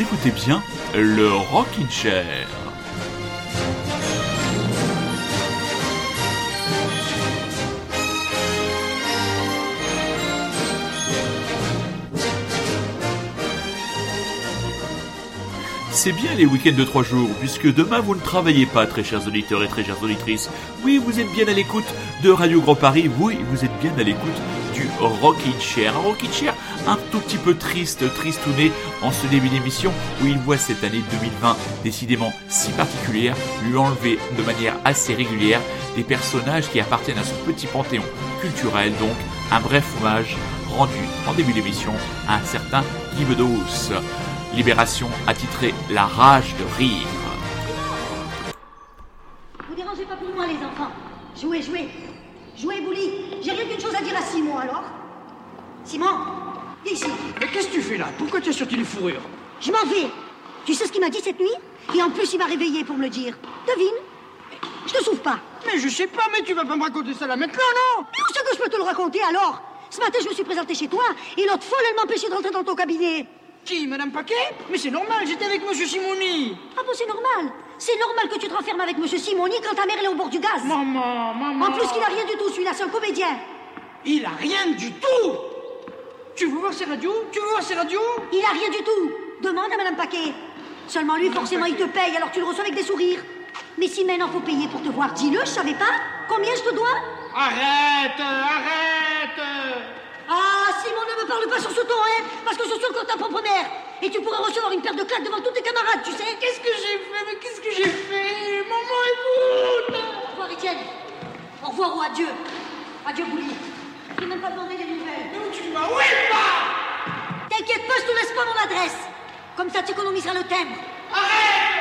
Écoutez bien le Rockin' Chair. C'est bien les week-ends de trois jours, puisque demain vous ne travaillez pas, très chers auditeurs et très chères auditrices. Oui, vous êtes bien à l'écoute de Radio Grand Paris, oui, vous êtes bien à l'écoute du Rockin' Chair. Rockin' Chair un tout petit peu triste, tristouné en ce début d'émission, où il voit cette année 2020 décidément si particulière, lui enlever de manière assez régulière des personnages qui appartiennent à son petit panthéon culturel, donc un bref hommage rendu en début d'émission à un certain Guy Bedos. Libération a titré La rage de rire. Vous dérangez pas pour moi, les enfants. Jouez, jouez. Jouez, Bouli. J'ai rien qu'une chose à dire à Simon, alors. Simon, ici. Mais qu'est-ce que tu fais là? Pourquoi tu es sorti les fourrures Je m'en vais. Tu sais ce qu'il m'a dit cette nuit? Et en plus, il m'a réveillé pour me le dire. Devine Je te souffre pas. Mais je sais pas, mais tu vas pas me raconter ça là maintenant, non? Mais où c'est que je peux te le raconter, alors? Ce matin, je me suis présenté chez toi, et l'autre folle, elle m'empêchait de rentrer dans ton cabinet. Qui, Madame Paquet? Mais c'est normal, j'étais avec Monsieur Simoni. Ah bon, c'est normal. C'est normal que tu te renfermes avec Monsieur Simoni quand ta mère elle est au bord du gaz. Maman, maman. En plus, qu'il a rien du tout, celui-là, c'est un comédien. Il a rien du tout Tu veux voir ses radios? Tu veux voir ses radios? Il a rien du tout. Demande à Madame Paquet. Seulement lui, forcément, il te paye, alors tu le reçois avec des sourires. Mais si maintenant faut payer pour te voir, dis-le, je savais pas. Combien je te dois? Arrête Arrête Ah, Simon, ne me parle pas sur ce ton, hein, parce que je suis encore ta propre mère. Et tu pourrais recevoir une paire de claques devant tous tes camarades, tu sais. Qu'est-ce que j'ai fait? Mais qu'est-ce que j'ai fait? Maman, écoute Au revoir, Étienne. Au revoir ou adieu. Adieu, Bouli. Je n'ai même pas demandé des T'inquiète pas, je te laisse pas mon adresse. Comme ça, tu économiseras le timbre. Arrête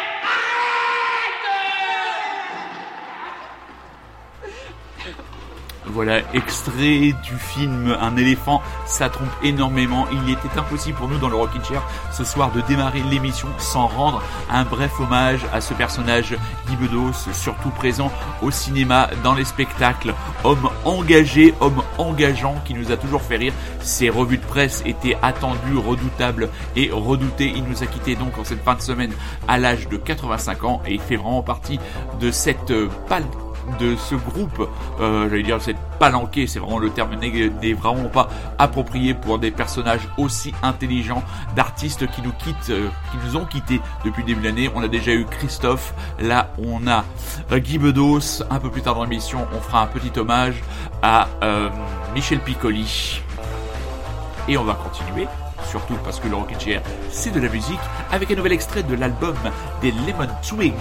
Voilà, extrait du film Un éléphant, ça trompe énormément. Il était impossible pour nous dans le Rockin' Chair ce soir de démarrer l'émission sans rendre un bref hommage à ce personnage Guy Bedos, surtout présent au cinéma, dans les spectacles. Homme engagé, homme engageant qui nous a toujours fait rire. Ses revues de presse étaient attendues, redoutables et redoutées. Il nous a quitté donc en cette fin de semaine à l'âge de 85 ans et il fait vraiment partie de cette euh, pâle de ce groupe, euh, j'allais dire cette palanquée, c'est vraiment le terme n'est vraiment pas approprié pour des personnages aussi intelligents, d'artistes qui nous quittent, euh, qui nous ont quittés depuis le début de l'année. On a déjà eu Christophe, là on a Guy Bedos, un peu plus tard dans l'émission on fera un petit hommage à euh, Michel Piccoli. Et on va continuer surtout parce que le Rocket Chair, c'est de la musique, avec un nouvel extrait de l'album des Lemon Twigs.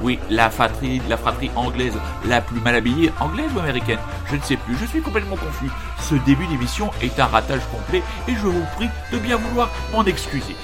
Oui, la fratrie, la fratrie anglaise la plus mal habillée, anglaise ou américaine Je ne sais plus, je suis complètement confus. Ce début d'émission est un ratage complet et je vous prie de bien vouloir m'en excuser.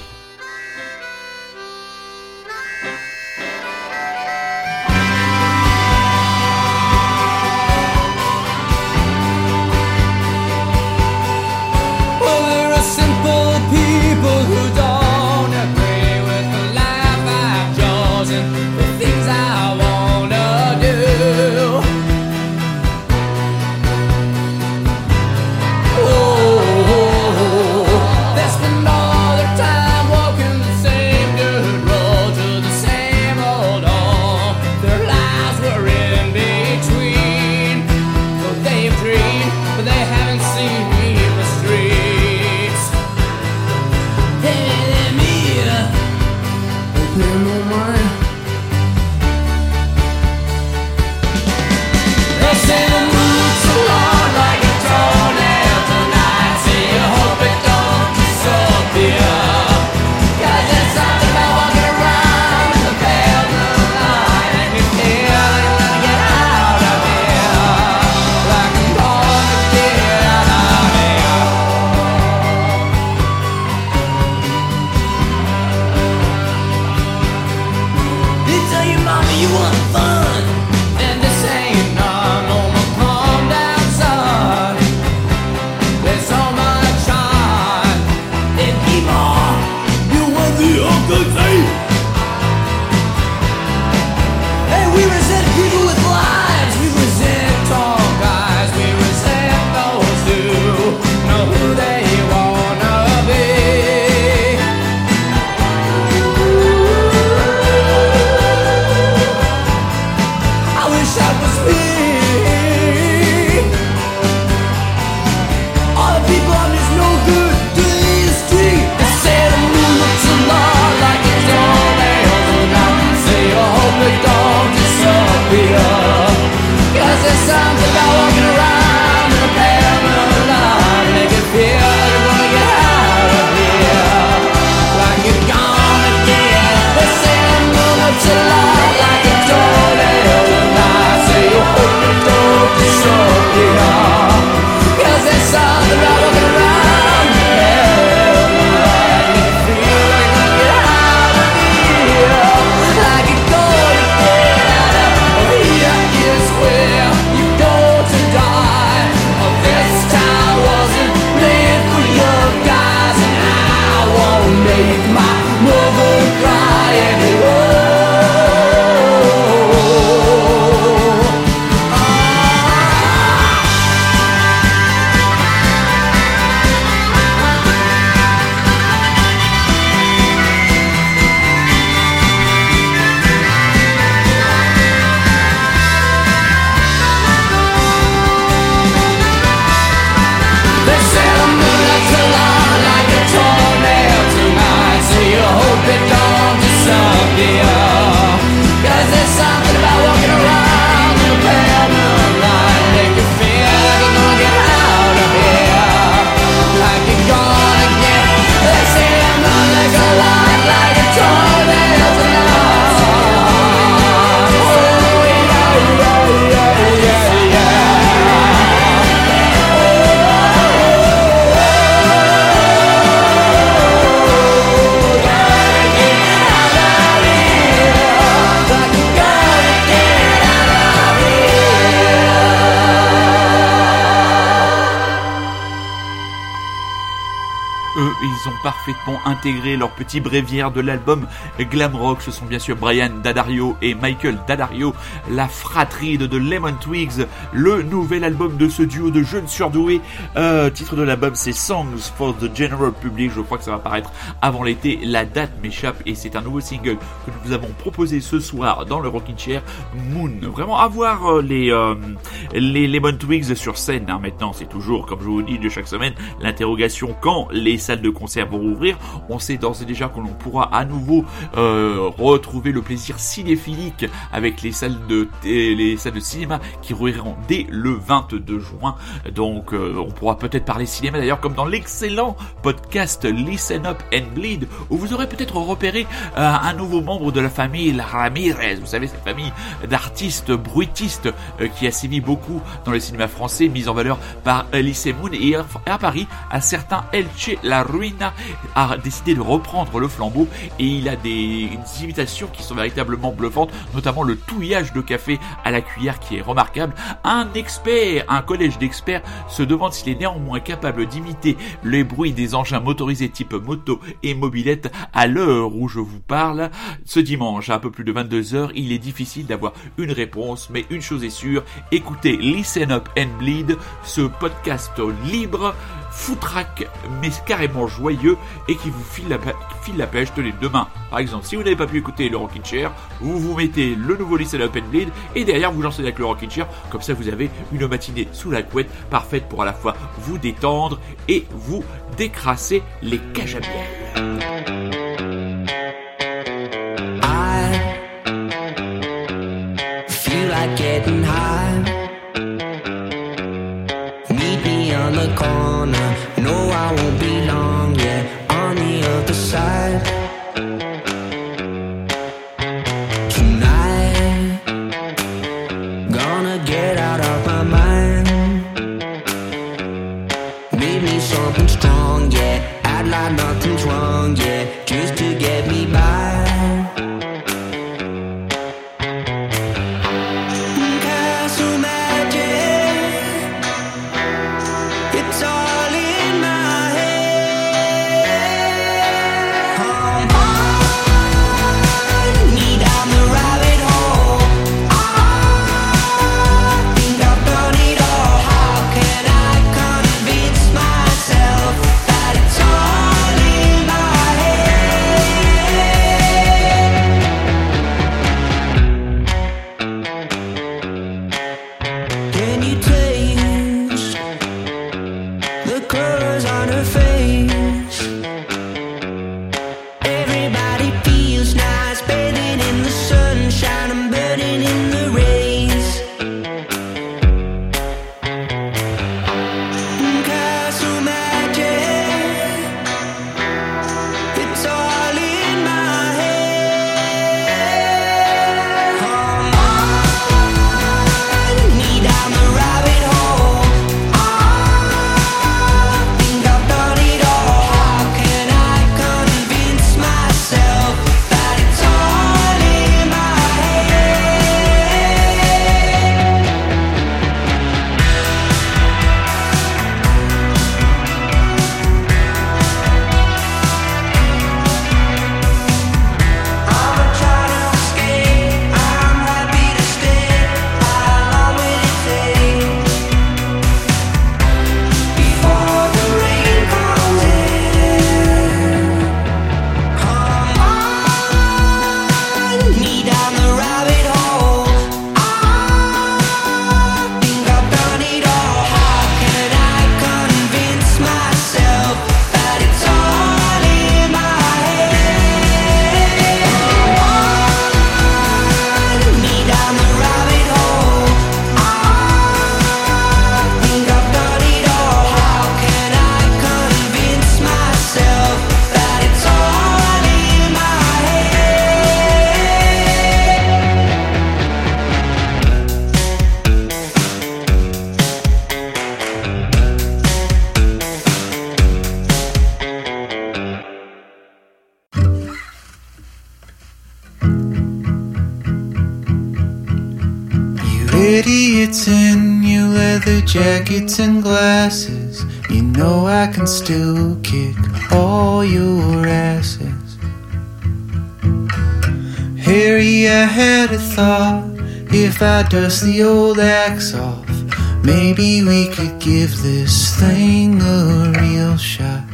Intégré leur petit bréviaire de l'album Glam Rock. Ce sont bien sûr Brian Daddario et Michael Daddario, la fratrie de The Lemon Twigs, le nouvel album de ce duo de jeunes surdoués. Euh, titre de l'album, c'est Songs for the General Public. Je crois que ça va paraître avant l'été. La date m'échappe et c'est un nouveau single que nous vous avons proposé ce soir dans le Rockin' Chair Moon. Vraiment à voir euh, les, euh, les Lemon Twigs sur scène. hein. Maintenant, c'est toujours, comme je vous dis de chaque semaine, l'interrogation quand les salles de concert vont rouvrir. On sait d'ores et déjà que l'on pourra à nouveau euh, retrouver le plaisir cinéphilique avec les salles de les salles de cinéma qui rouvriront dès le 22 juin. Donc, euh, on pourra peut-être parler cinéma d'ailleurs comme dans l'excellent podcast Listen Up and Bleed où vous aurez peut-être repéré euh, un nouveau membre de la famille Ramirez. Vous savez cette famille d'artistes bruitistes qui a sévi beaucoup dans le cinéma français, mise en valeur par Elise Moon et à Paris, un certain Elche La Ruina a décidé de reprendre le flambeau et il a des, des imitations qui sont véritablement bluffantes, notamment le touillage de café à la cuillère qui est remarquable. Un expert, un collège d'experts se demande s'il est néanmoins capable d'imiter les bruits des engins motorisés type moto et mobilette à l'heure où je vous parle. Ce dimanche, à un peu plus de 22 heures, il est difficile d'avoir une réponse, mais une chose est sûre, écoutez Listen Up and Bleed, ce podcast libre foutraque mais carrément joyeux et qui vous file la, file la pêche tenez demain. Par exemple, si vous n'avez pas pu écouter le Rockin' Chair, vous vous mettez le nouveau Up and Bleed et derrière vous lancez avec le Rockin' Chair. Comme ça, vous avez une matinée sous la couette parfaite pour à la fois vous détendre et vous décrasser les cages à. No, I won't be long yet. On the other side. Tonight, gonna get out jackets and glasses. You know I can still kick all your asses. Harry, I had a thought. If I dust the old axe off, maybe we could give this thing a real shot.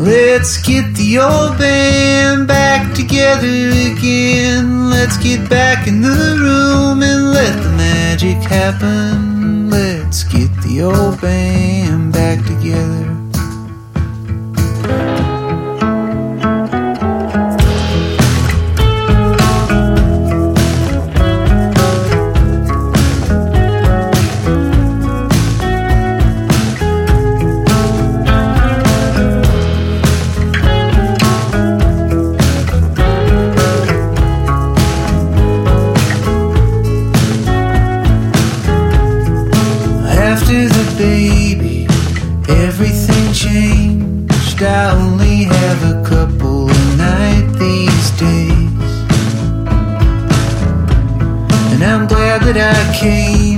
Let's get the old band back together again. Let's get back in the room and let the magic happen. Let's get the old band back together. Changed. I only have a couple a night these days. And I'm glad that I came.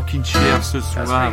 Découverte dans le Rockin' Chair ce soir.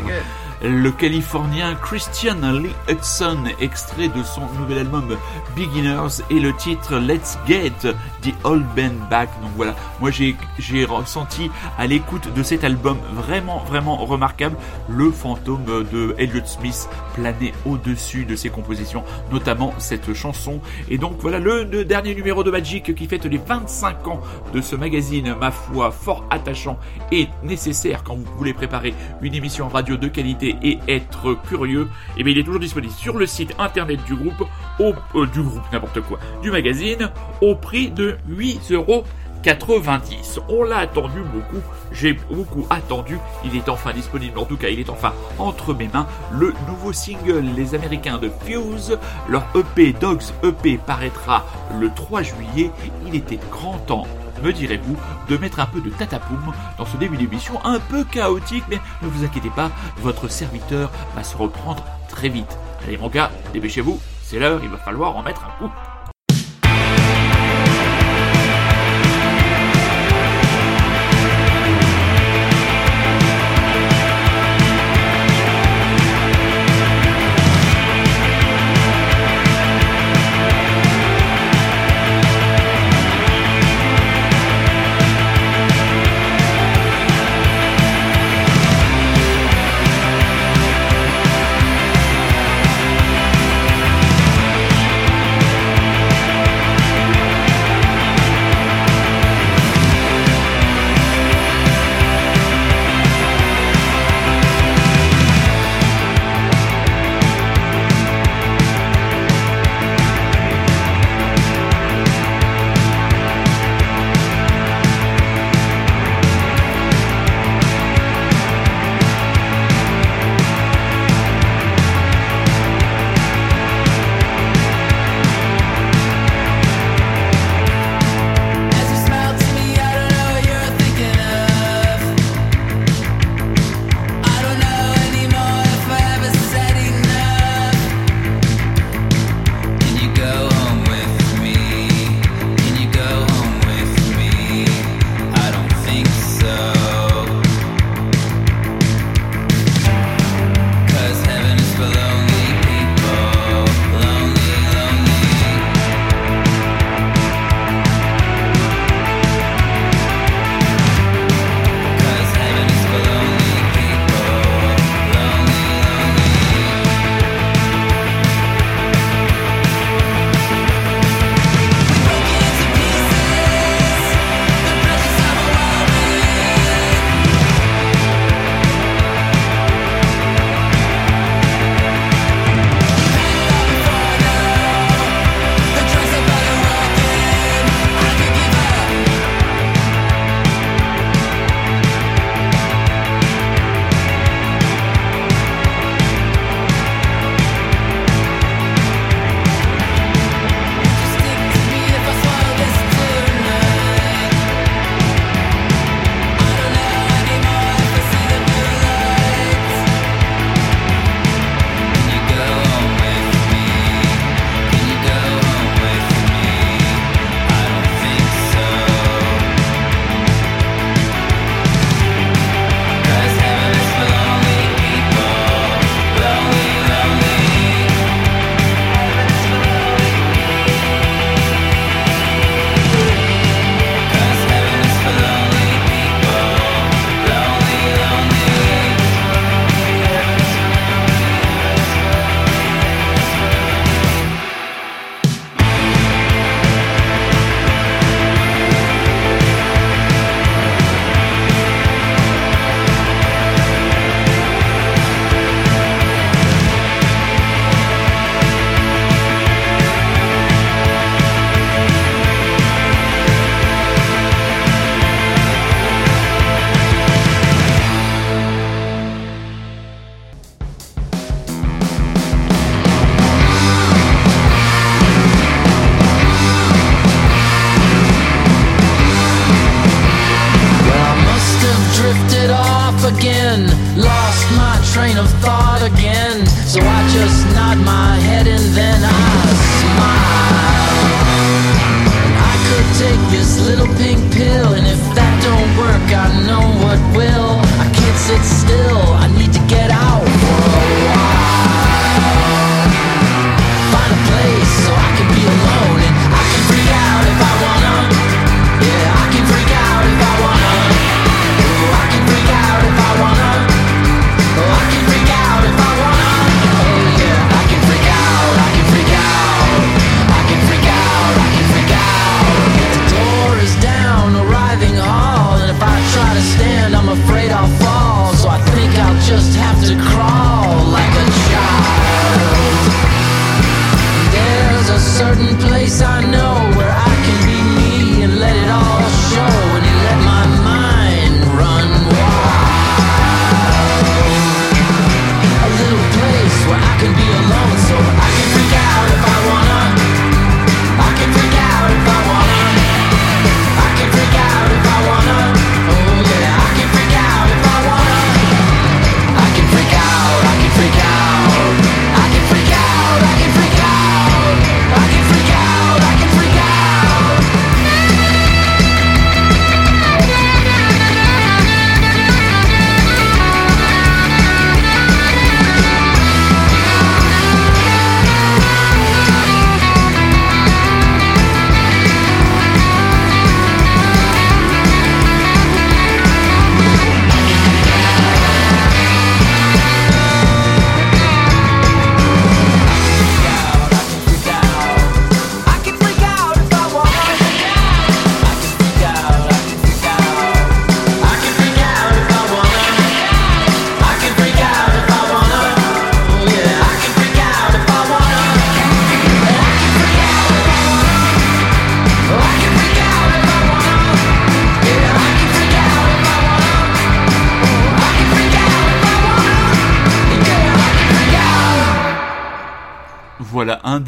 Le Californien Christian Lee Hudson, extrait de son nouvel album Beginners et le titre Let's Get the Old Band Back. Donc voilà, moi j'ai ressenti à l'écoute de cet album vraiment vraiment remarquable le fantôme de Elliott Smith plané au-dessus de ses compositions, notamment cette chanson. Et donc voilà le, dernier numéro de Magic qui fête les 25 ans de ce magazine, ma foi, fort attachant et nécessaire quand vous voulez préparer une émission radio de qualité et être curieux. Et bien il est toujours disponible sur le site internet du groupe, au, euh, du groupe n'importe quoi, du magazine, au prix de 8 euros. 90. On l'a attendu beaucoup, j'ai beaucoup attendu, il est enfin disponible, en tout cas il est enfin entre mes mains, le nouveau single Les Américains de Fuse, leur EP Dogs EP paraîtra le 3 juillet, il était grand temps me direz-vous, de mettre un peu de tatapoum dans ce début d'émission un peu chaotique, mais ne vous inquiétez pas, votre serviteur va se reprendre très vite. Allez mon gars, dépêchez-vous, c'est l'heure, il va falloir en mettre un coup.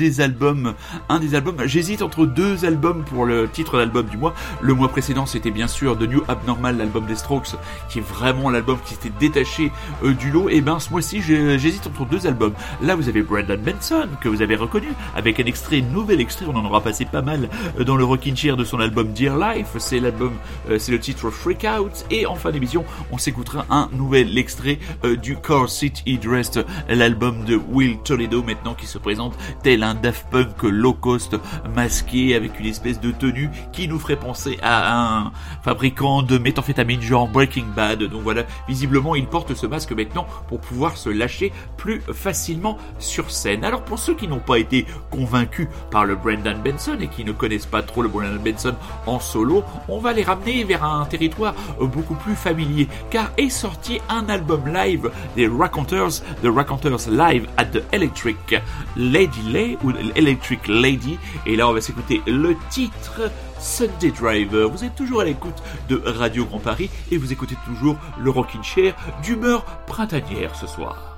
Des albums, un des albums. J'hésite entre deux albums pour le titre d'album du mois. Le mois précédent, c'était bien sûr The New Abnormal, l'album des Strokes, qui est vraiment l'album qui s'était détaché euh, du lot. Et ben, ce mois-ci, j'hésite entre deux albums. Là, vous avez Brandon Benson, que vous avez reconnu, avec un extrait, nouvel extrait. On en aura passé pas mal euh, dans le Rockin' Chair de son album Dear Life. C'est l'album, euh, c'est le titre Freak Out. Et en fin d'émission, on s'écoutera un nouvel extrait euh, du Car Seat Dressed, l'album de Will Toledo maintenant qui se présente tel un Daft Punk low cost masqué avec une espèce de tenue qui nous ferait penser à un fabricant de méthamphétamine genre Breaking Bad. Donc voilà, visiblement il porte ce masque maintenant pour pouvoir se lâcher plus facilement sur scène. Alors pour ceux qui n'ont pas été convaincus par le Brendan Benson et qui ne connaissent pas trop le Brendan Benson en solo, on va les ramener vers un territoire beaucoup plus familier car est sorti un album live des Raconteurs, The Raconteurs Live at the Electric Lady Lay Electric Lady et là on va s'écouter le titre Sunday Driver. Vous êtes toujours à l'écoute de Radio Grand Paris et vous écoutez toujours le Rockin' Chair d'humeur printanière ce soir.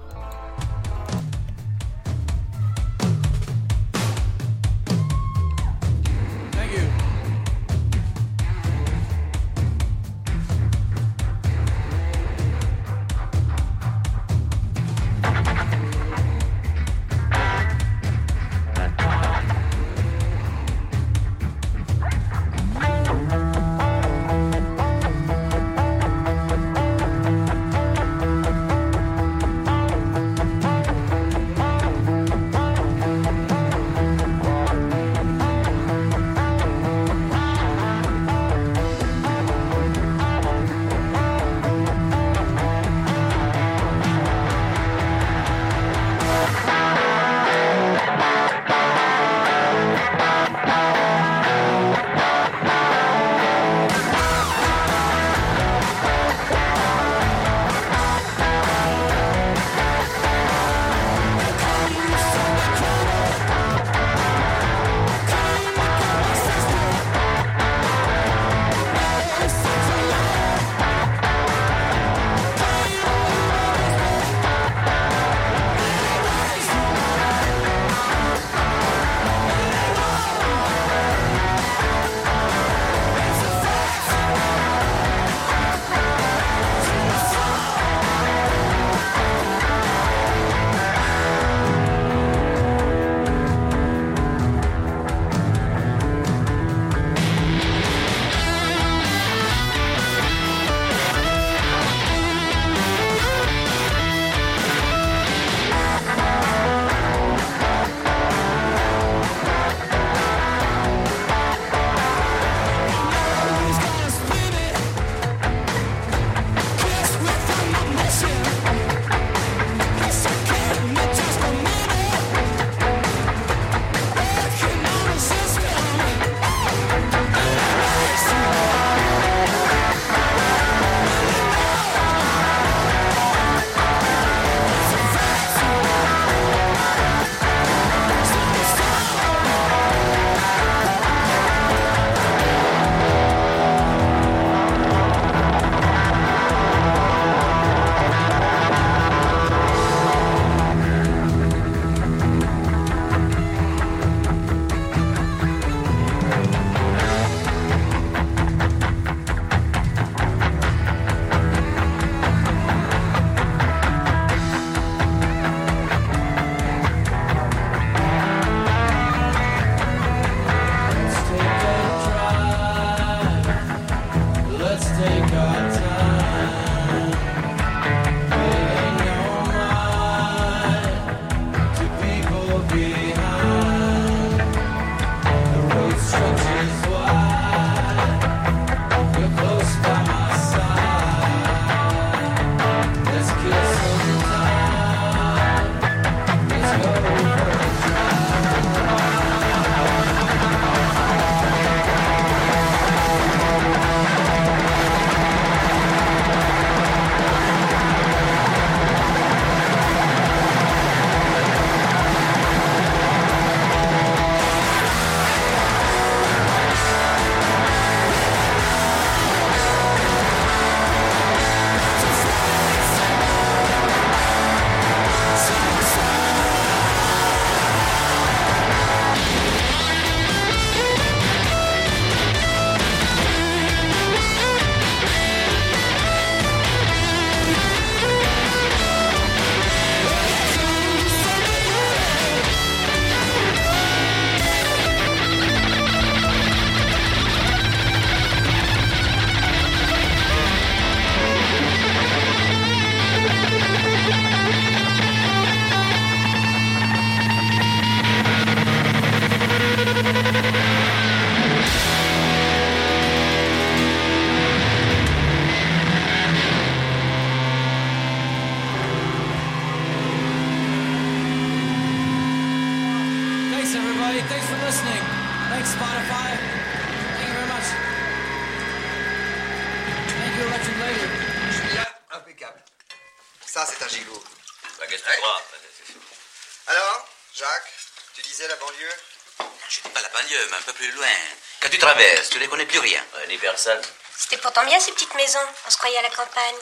Croyait à la campagne.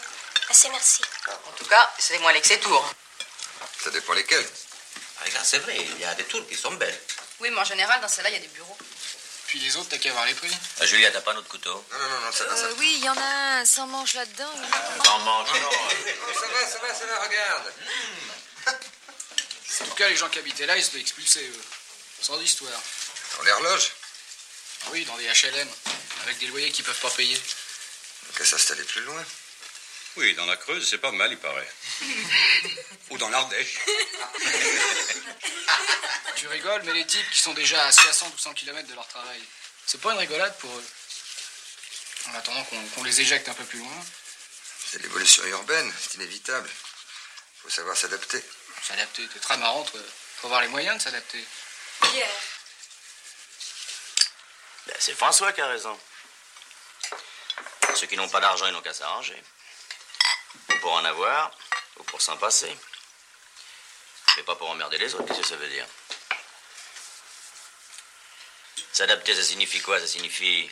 Assez merci. En tout cas, c'est moins ces tours. Ça dépend lesquels. Regarde, c'est vrai, il y a des tours qui sont belles. Oui, mais en général, dans celle-là, il y a des bureaux. Puis les autres, t'as qu'à voir les prix. Ah, Julia, t'as pas notre couteau? Non, non, non, non, ça va, ça va. oui, il y en a un sans manche là-dedans. T'en manges, non Non, ça va, ça va, ça va, regarde. En tout cas, les gens qui habitaient là, ils se faisaient expulser, eux. Sans histoire. Dans l'horloge, Ah Oui, dans des HLM, avec des loyers qu'ils peuvent pas payer. Peut s'installer plus loin. Oui, dans la Creuse, c'est pas mal, il paraît. Ou dans l'Ardèche. Tu rigoles, mais les types qui sont déjà à 60 ou 100 km de leur travail, c'est pas une rigolade pour eux? En attendant qu'on qu'on les éjecte un peu plus loin, C'est l'évolution urbaine, c'est inévitable. Faut savoir s'adapter. s'adapter. T'es très marrant, toi. Faut avoir les moyens de s'adapter. Pierre. Ben, c'est François qui a raison. Ceux qui n'ont pas d'argent, ils n'ont qu'à s'arranger. Ou pour en avoir, ou pour s'en passer. Mais pas pour emmerder les autres, qu'est-ce que ça veut dire? S'adapter, ça signifie quoi? Ça signifie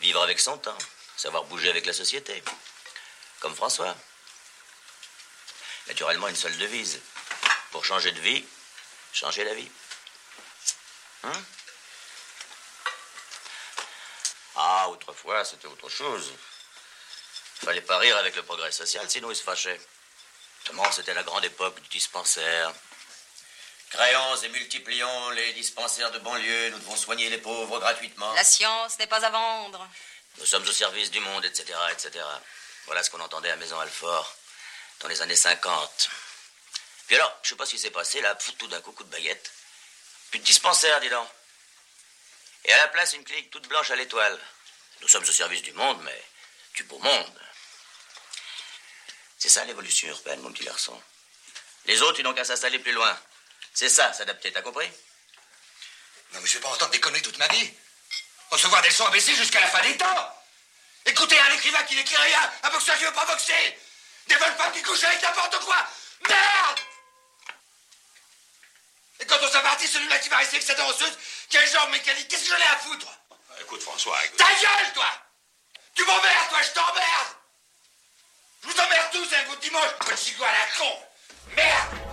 vivre avec son temps, savoir bouger avec la société. Comme François. Naturellement, une seule devise. Pour changer de vie, changer la vie. Hein? Ah, autrefois, c'était autre chose. Fallait pas rire avec le progrès social, sinon ils se fâchaient. Comment c'était la grande époque du dispensaire. Créons et multiplions les dispensaires de banlieue, nous devons soigner les pauvres gratuitement. La science n'est pas à vendre. Nous sommes au service du monde, etc., etc. Voilà ce qu'on entendait à Maison Alfort dans les années 50. Puis alors, je sais pas ce qui s'est passé, là, tout d'un coup, coup de baguette. Plus de dispensaire, dis donc. Et à la place, une clinique toute blanche à l'étoile. Nous sommes au service du monde, mais du beau monde. C'est ça l'évolution urbaine, mon petit garçon. Les autres, ils n'ont qu'à s'installer plus loin. C'est ça, s'adapter, t'as compris? Non, mais je vais pas entendre des conneries toute ma vie. Recevoir des leçons imbéciles jusqu'à la fin des temps. Écoutez un écrivain qui n'écrit rien, un boxeur qui veut pas boxer. Des bonnes femmes qui couchent avec n'importe quoi. Merde Et quand on s'est parti, celui-là qui va rester avec sa danseuse, quel genre mécanique, qu'est-ce que j'en ai à foutre? Écoute, François, écoute. Ta gueule, toi Tu m'emmerdes, toi, je t'emmerde Vous tous un con. Merde.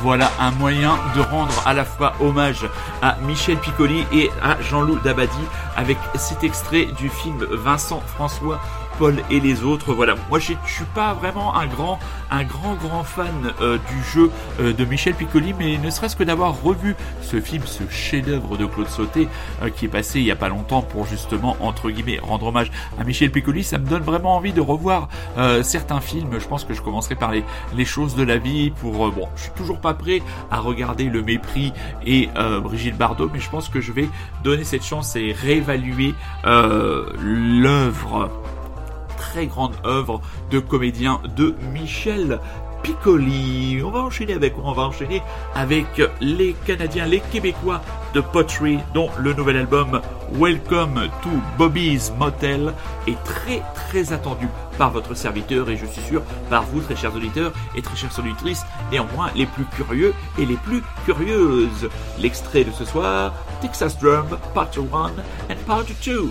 Voilà un moyen de rendre à la fois hommage à Michel Piccoli et à Jean-Loup Dabadi avec cet extrait du film Vincent François Paul et les autres. Voilà, moi je suis pas vraiment un grand, un grand, grand fan euh, du jeu euh, de Michel Piccoli, mais ne serait-ce que d'avoir revu ce film, ce chef-d'œuvre de Claude Sauté, euh, qui est passé il y a pas longtemps pour justement entre guillemets rendre hommage à Michel Piccoli, ça me donne vraiment envie de revoir euh, certains films. Je pense que je commencerai par les, les choses de la vie. Pour euh, bon, je suis toujours pas prêt à regarder Le Mépris et euh, Brigitte Bardot, mais je pense que je vais donner cette chance et réévaluer l'œuvre très grande œuvre de comédien de Michel Piccoli. On va enchaîner avec On va enchaîner avec les Canadiens, les Québécois de Pottery, dont le nouvel album Welcome to Bobby's Motel est très très attendu par votre serviteur et je suis sûr par vous très chers auditeurs et très chères auditrices, néanmoins les plus curieux et les plus curieuses. L'extrait de ce soir, Texas Drum, Part 1 and Part 2.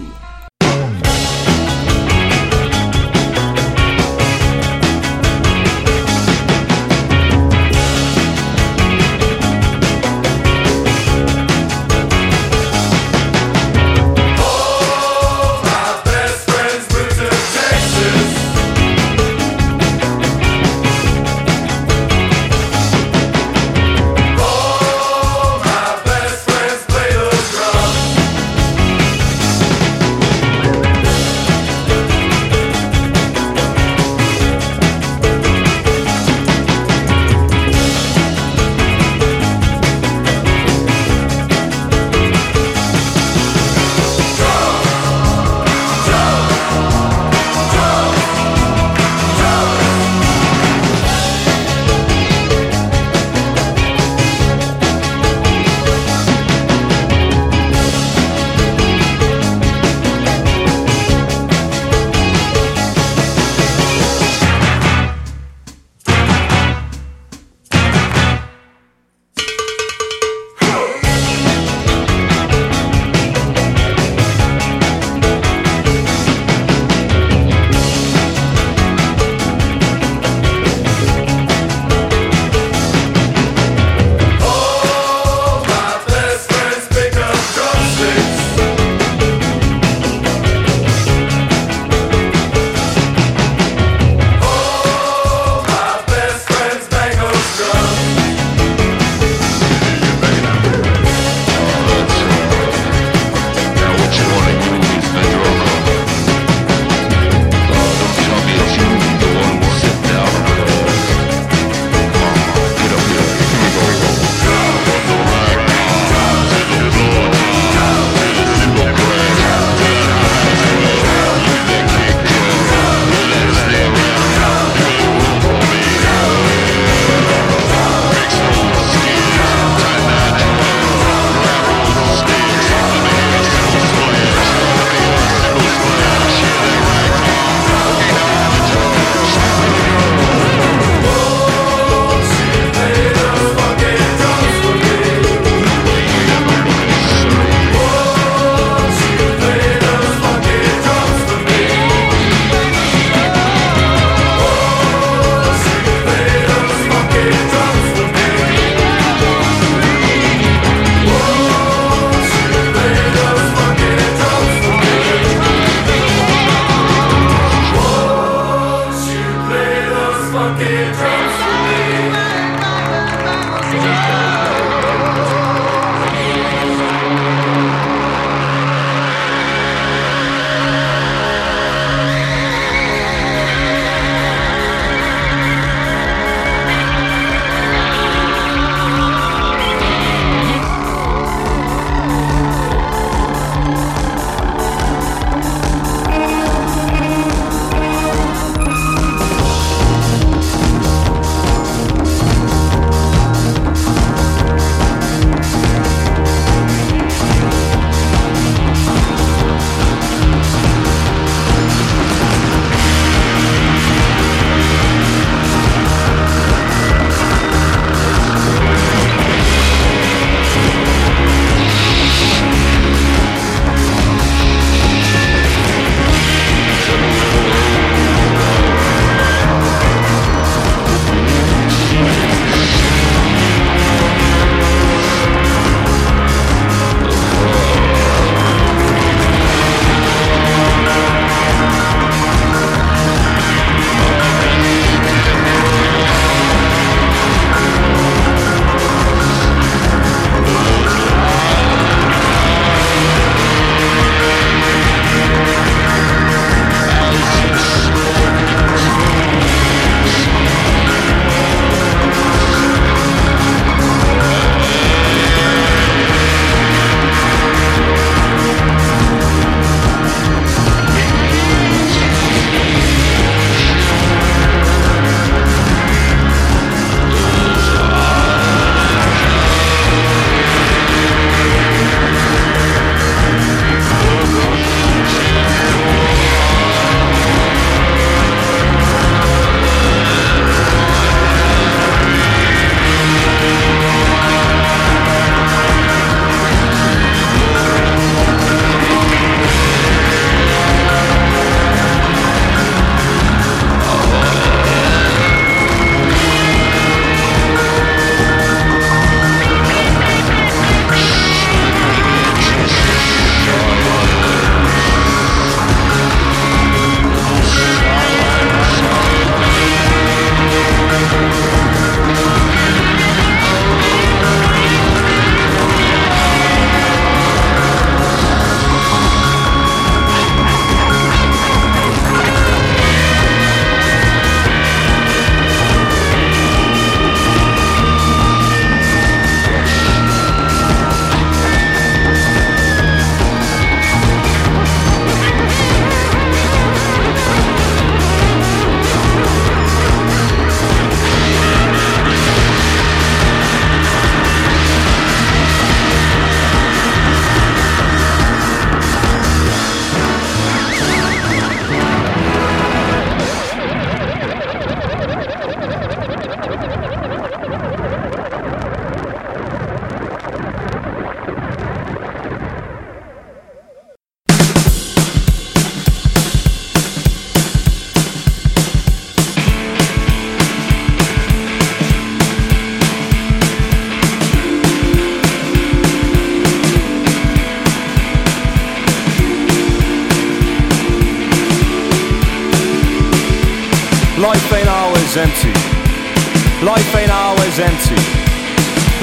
Empty. Life ain't always empty.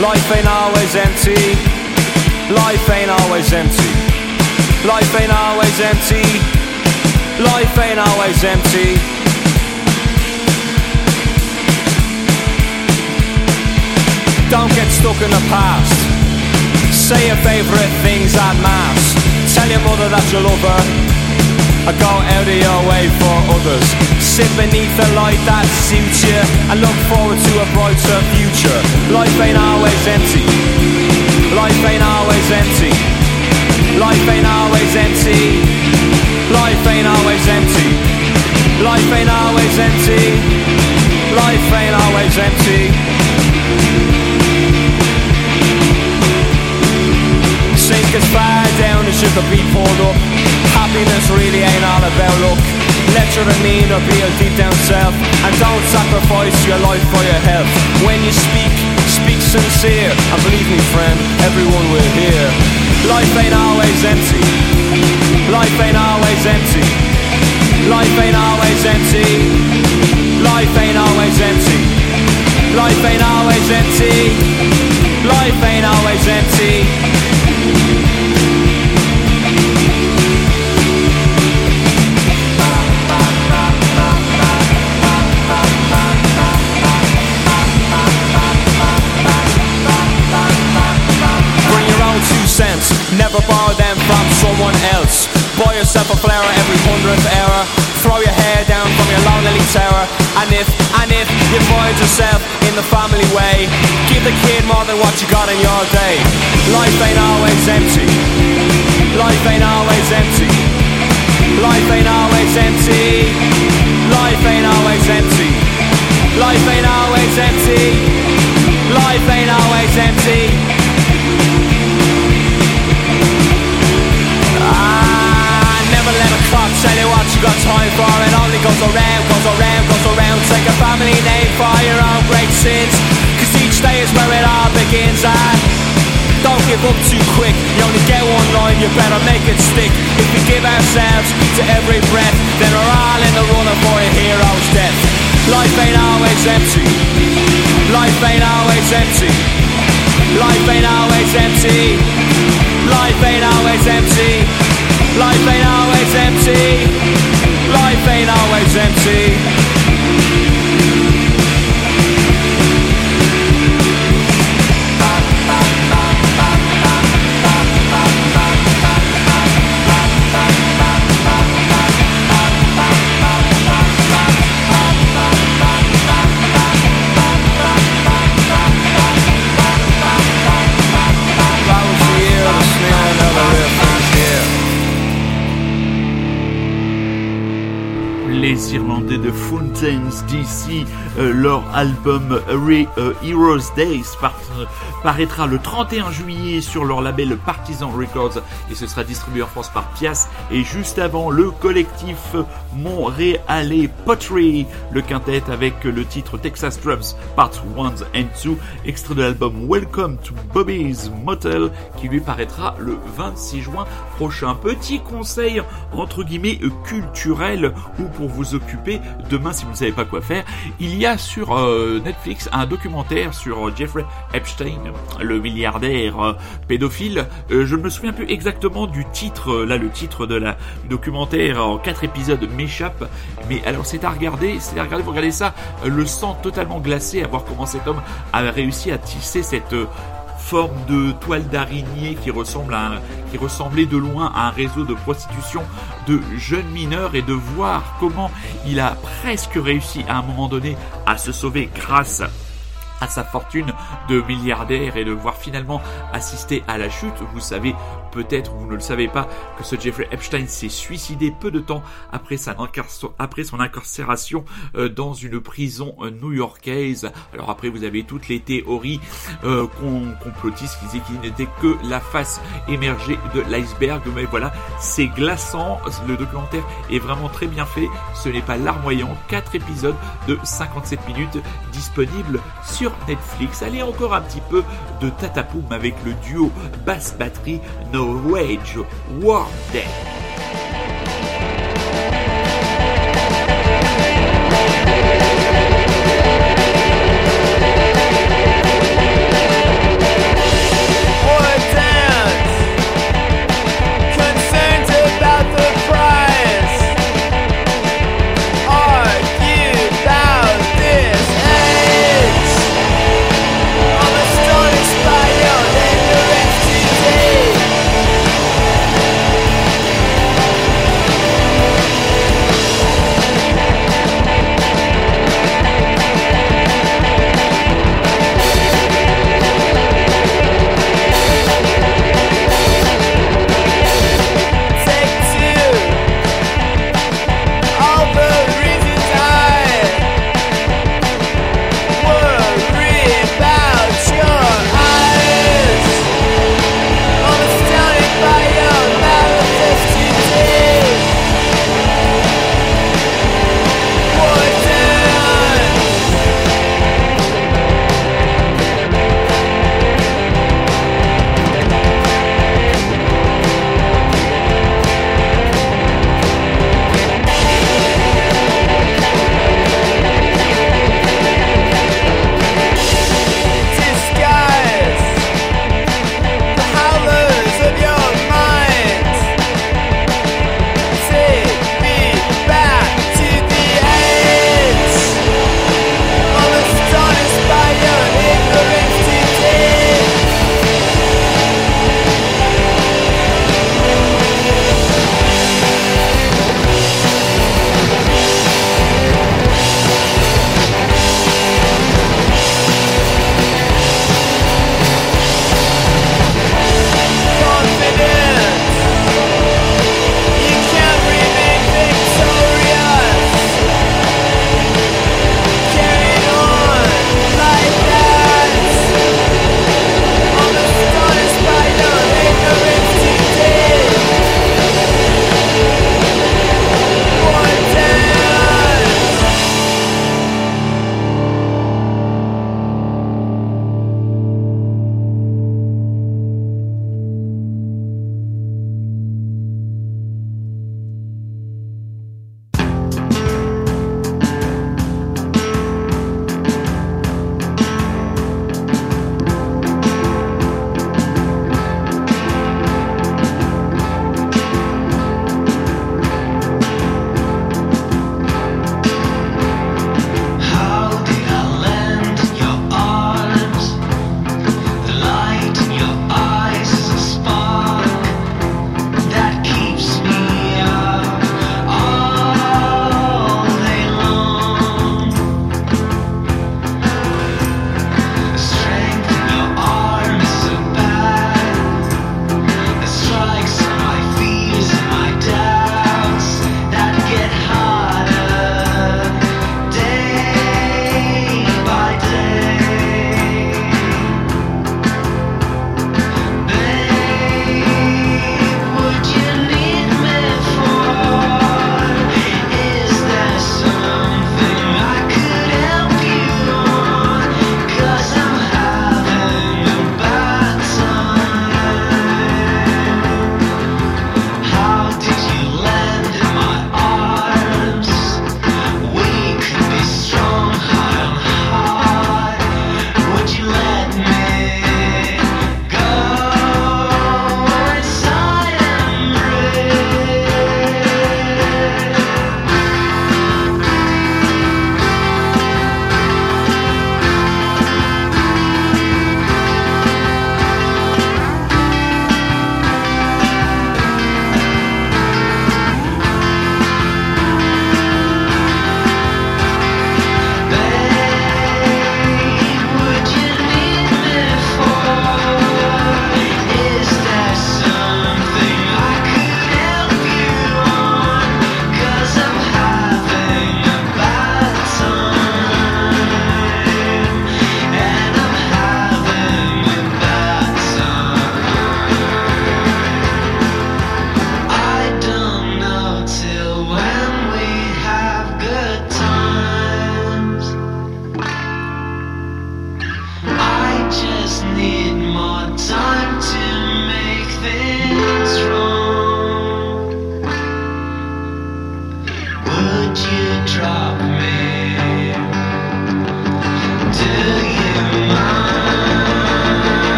Life ain't always empty. Life ain't always empty. Life ain't always empty. Life ain't always empty. Don't get stuck in the past. Say your favourite things en masse. Tell your mother that you love her. Or go out of your way for others. Sit beneath the light that suits you and look forward to a brighter future. Life ain't always empty. Life ain't always empty. Life ain't always empty. Life ain't always empty. Life ain't always empty. Life ain't always empty. Sink as far down as you could be pulled up. Happiness really ain't all about luck. Let your demeanor be your deep down self, and don't sacrifice your life for your health. When you speak, speak sincere, and believe me, friend, everyone will hear. Life ain't always empty. Life ain't always empty. Life ain't always empty. Life ain't always empty. Life ain't always empty. Life ain't always empty. Never borrow them from someone else. Buy yourself a flower every hundredth error. Throw your hair down from your lonely tower. And if, and if you find yourself in the family way, give the kid more than what you got in your day. Life ain't always empty. Life ain't always empty. Life ain't always empty. Up too quick. You only get one line, you better make it stick. If we give ourselves to every breath, then we're all in the running for a hero's death. Life ain't always empty. Life ain't always empty. Life ain't always empty. Life ain't always empty. Life ain't always empty. Life ain't always empty. De Fountains DC, euh, leur album Re- euh, Heroes Days par- paraîtra le 31 juillet sur leur label Partisan Records et ce sera distribué en France par Pias. Et juste avant le collectif montréalais Pottery, le quintet avec le titre Texas Drums Part 1 and 2, extrait de l'album Welcome to Bobby's Motel qui lui paraîtra le 26 juin prochain. Petit conseil entre guillemets culturel ou pour vous occuper demain si vous ne savez pas quoi faire, il y a sur euh, Netflix un documentaire sur euh, Jeffrey Epstein, le milliardaire euh, pédophile. Je ne me souviens plus exactement du titre, là le titre de la documentaire en quatre épisodes m'échappe, mais alors c'est à regarder, c'est à regarder, vous regardez ça, le sang totalement glacé à voir comment cet homme a réussi à tisser cette forme de toile d'araignée qui ressemble à qui ressemblait de loin à un réseau de prostitution de jeunes mineurs et de voir comment il a presque réussi à un moment donné à se sauver grâce à sa fortune de milliardaire et de voir finalement assister à la chute. Vous savez peut-être, vous ne le savez pas, que ce Jeffrey Epstein s'est suicidé peu de temps après, son incarcération euh, dans une prison euh, new-yorkaise. Alors après, vous avez toutes les théories euh, complotistes qui disaient qu'il n'était que la face émergée de l'iceberg. Mais voilà, c'est glaçant. Le documentaire est vraiment très bien fait. Ce n'est pas larmoyant. 4 épisodes de 57 minutes disponibles sur Netflix. Allez encore un petit peu de tatapoum avec le duo basse-batterie norvegio War Day.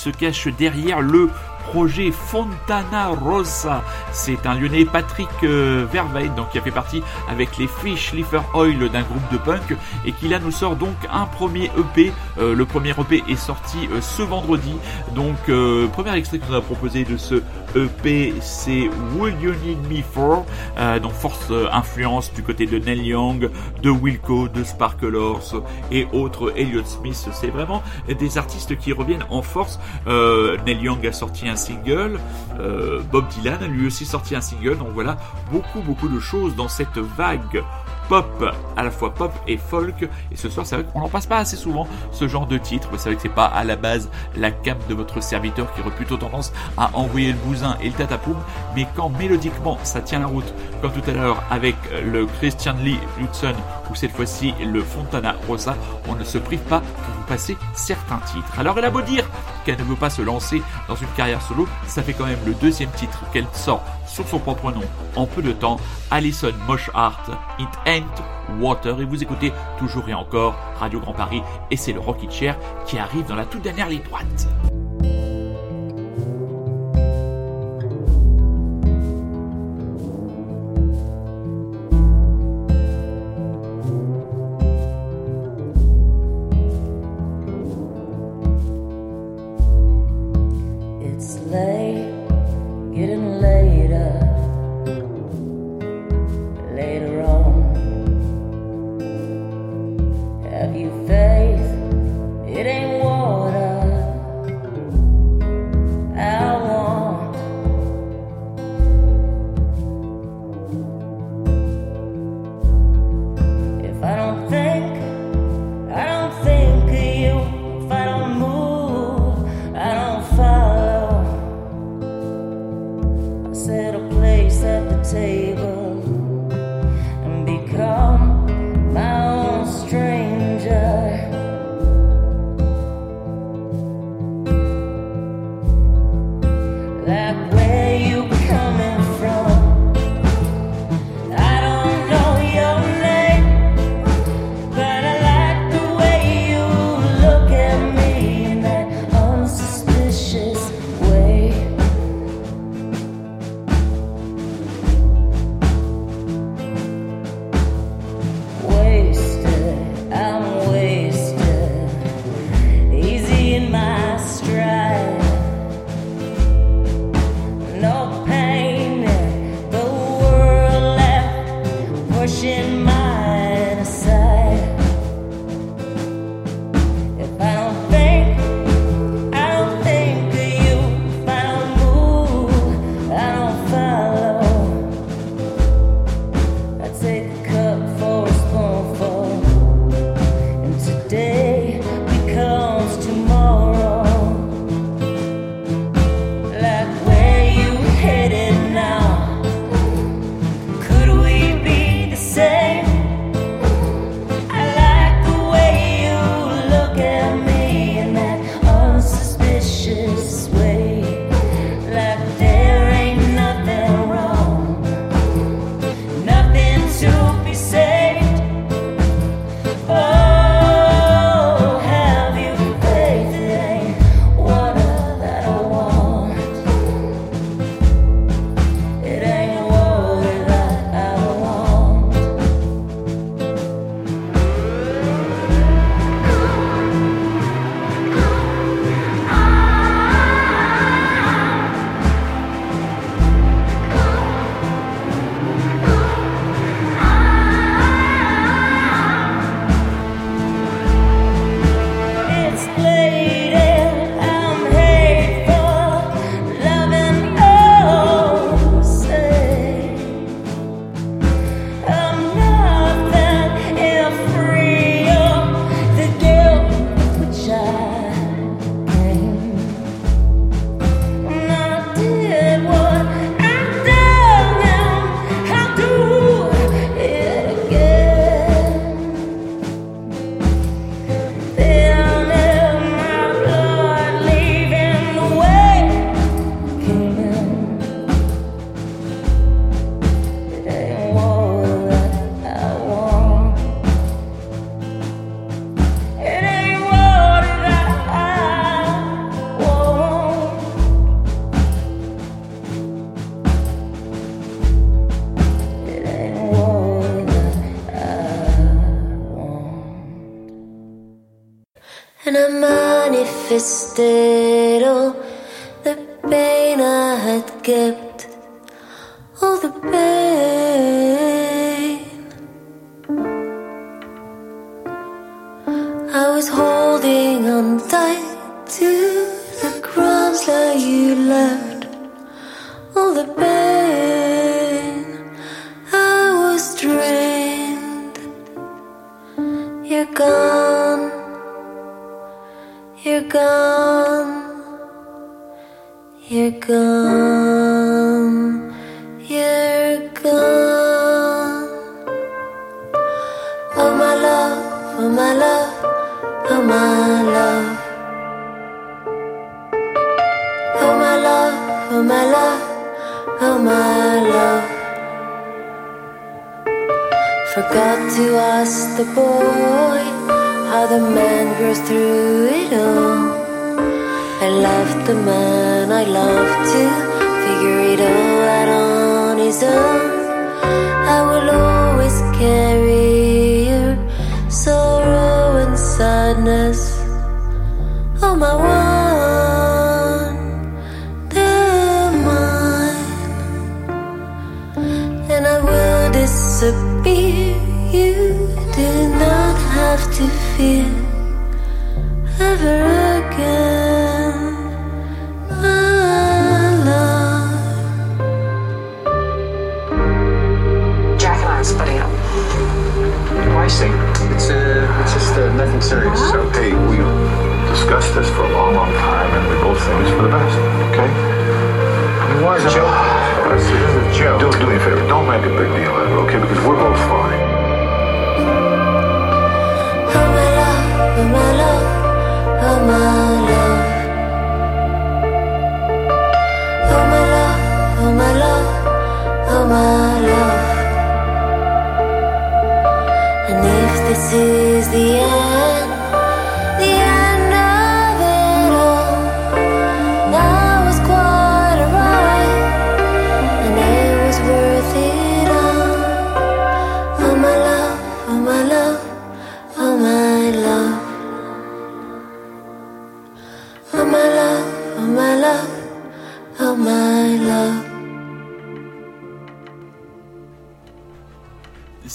Se cache derrière le projet Fontana Rosa. C'est un Lyonnais Patrick euh, Verveid, donc qui a fait partie avec les Fish Lifer Oil d'un groupe de punk et qui là nous sort donc un premier EP. Euh, le premier EP est sorti euh, ce vendredi. Donc premier extrait nous a proposé de ce EP, c'est Will You Need Me For. Euh, donc force euh, influence du côté de Neil Young, de Wilco, de Sparklers et autres Elliott Smith. C'est vraiment des artistes qui reviennent en force. Euh, Neil Young a sorti un single, euh, Bob Dylan a lui aussi sorti un single. Donc voilà, beaucoup beaucoup de choses dans cette vague pop, à la fois pop et folk. Et ce soir, c'est vrai qu'on n'en passe pas assez souvent ce genre de titre. Vous savez que c'est pas à la base la cape de votre serviteur qui aurait plutôt tendance à envoyer le bousin et le tatapoum. Mais quand mélodiquement ça tient la route, comme tout à l'heure avec le Christian Lee Hudson ou cette fois-ci le Fontana Rosa, on ne se prive pas pour vous passer certains titres. Alors elle a beau dire qu'elle ne veut pas se lancer dans une carrière solo, ça fait quand même le deuxième titre qu'elle sort sur son propre nom en peu de temps, Alison Moshart, It Ain't Water, et vous écoutez toujours et encore Radio Grand Paris, et c'est le Rocky Chair qui arrive dans la toute dernière ligne droite. And I manifested all the pain I had kept, all the pain. This is the end,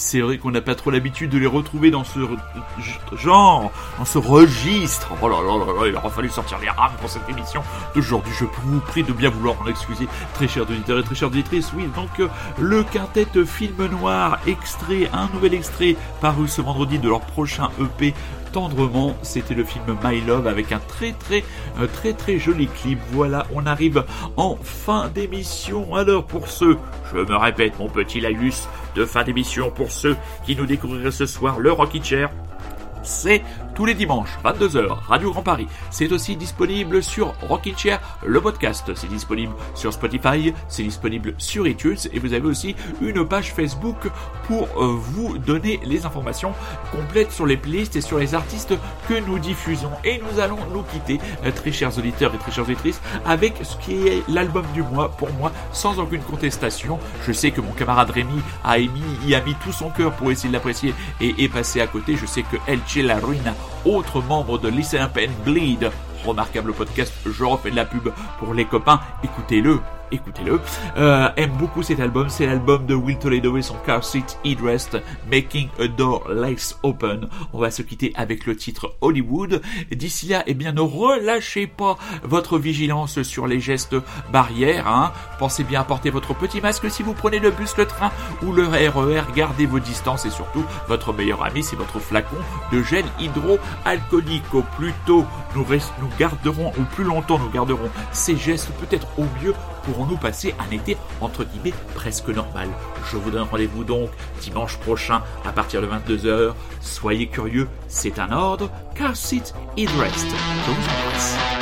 C'est vrai qu'on n'a pas trop l'habitude de les retrouver dans ce re- genre, dans ce registre. Oh là là là là, il aura fallu sortir les rames pour cette émission d'aujourd'hui. Je vous prie de bien vouloir en excuser, très chers auditeurs et très chères auditrices. Oui, donc euh, le quintet film noir, extrait, un nouvel extrait paru ce vendredi de leur prochain EP tendrement. C'était le film My Love avec un très très très très joli clip. Voilà, on arrive en fin d'émission. Alors pour ceux, je me répète mon petit laïus de fin d'émission, pour ceux qui nous découvriraient ce soir le Rocky Chair, c'est tous les dimanches, 22h, Radio Grand Paris. C'est aussi disponible sur Rockin' Chair, le podcast. C'est disponible sur Spotify, c'est disponible sur iTunes et vous avez aussi une page Facebook pour euh, vous donner les informations complètes sur les playlists et sur les artistes que nous diffusons. Et nous allons nous quitter, euh, très chers auditeurs et très chères auditrices, avec ce qui est l'album du mois pour moi, sans aucune contestation. Je sais que mon camarade Rémi a émis, y a mis tout son cœur pour essayer de l'apprécier et est passé à côté. Je sais que Elche La Ruina, autre membre de Up and Bleed, remarquable podcast, je refais de la pub pour les copains, écoutez-le. Écoutez-le, euh, aime beaucoup cet album. C'est l'album de Will Toledo et son car seat headrest Making a Door Open. On va se quitter avec le titre Hollywood. D'ici là, eh bien, ne relâchez pas votre vigilance sur les gestes barrières. Hein. Pensez bien à porter votre petit masque si vous prenez le bus, le train ou le RER. Gardez vos distances et surtout, votre meilleur ami, c'est votre flacon de gel hydroalcoolique. Au plus tôt nous, nous garderons, ou plus longtemps nous garderons ces gestes, peut-être au mieux pourrons-nous passer un été entre guillemets presque normal? Je vous donne rendez-vous donc dimanche prochain à partir de 22h. Soyez curieux, c'est un ordre, car sit it rest. Je.